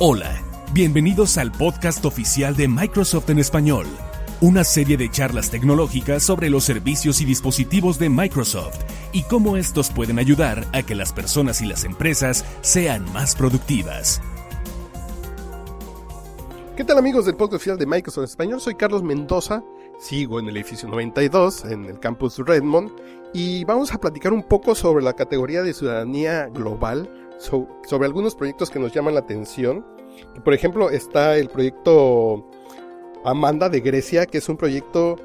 Hola, bienvenidos al podcast oficial de Microsoft en español, una serie de charlas tecnológicas sobre los servicios y dispositivos de Microsoft y cómo estos pueden ayudar a que las personas y las empresas sean más productivas. ¿Qué tal amigos del podcast oficial de Microsoft en español? Soy Carlos Mendoza, sigo en el edificio 92 en el campus Redmond y vamos a platicar un poco sobre la categoría de ciudadanía global sobre algunos proyectos que nos llaman la atención. Por ejemplo, está el proyecto Amanda de Grecia, que es un proyecto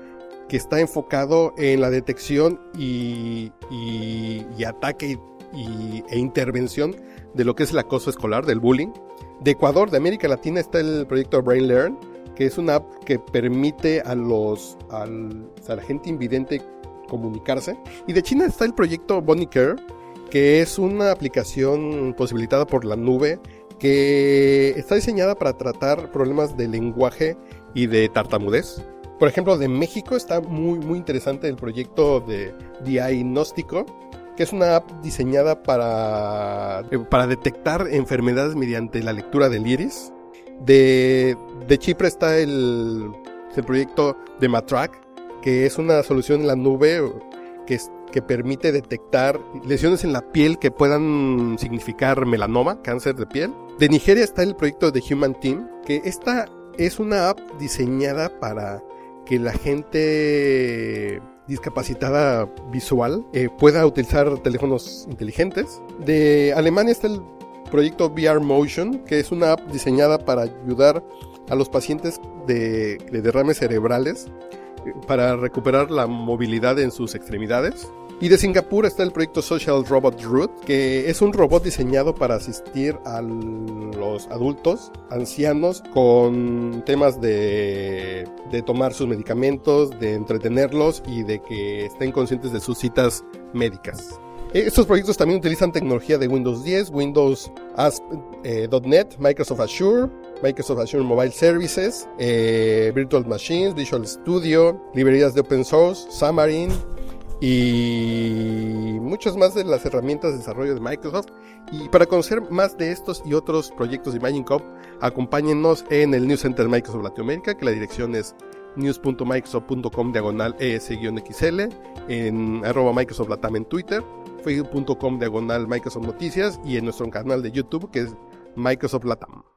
que está enfocado en la detección y, ataque e intervención de lo que es el acoso escolar, del bullying. De Ecuador, de América Latina, está el proyecto Brain Learn, que es una app que permite a los a la gente invidente comunicarse. Y de China está el proyecto Bonnie Care, que es una aplicación posibilitada por la nube que está diseñada para tratar problemas de lenguaje y de tartamudez. Por ejemplo, de México está muy, muy interesante el proyecto de Diagnóstico, que es una app diseñada para, para detectar enfermedades mediante la lectura del iris. De, de Chipre está el, el proyecto de Matrack, que es una solución en la nube que, permite detectar lesiones en la piel que puedan significar melanoma, cáncer de piel. De Nigeria está el proyecto de Human Team, que esta es una app diseñada para que la gente discapacitada visual eh, pueda utilizar teléfonos inteligentes. De Alemania está el proyecto VR Motion, que es una app diseñada para ayudar a los pacientes de derrames cerebrales para recuperar la movilidad en sus extremidades. Y de Singapur está el proyecto Social Robot Root, que es un robot diseñado para asistir a los adultos, ancianos, con temas de, tomar sus medicamentos, de entretenerlos y de que estén conscientes de sus citas médicas. Estos proyectos también utilizan tecnología de Windows 10, Windows eh, Microsoft Azure, Microsoft Azure Mobile Services, eh, Virtual Machines, Visual Studio, librerías de open source, Xamarin y muchas más de las herramientas de desarrollo de Microsoft. Y para conocer más de estos y otros proyectos de Imagine acompáñennos en el News Center Microsoft Latinoamérica, que la dirección es news.microsoft.com diagonal es-xl, en arroba Microsoft Latam en Twitter, facebook.com diagonal Microsoft Noticias y en nuestro canal de YouTube que es Microsoft Latam.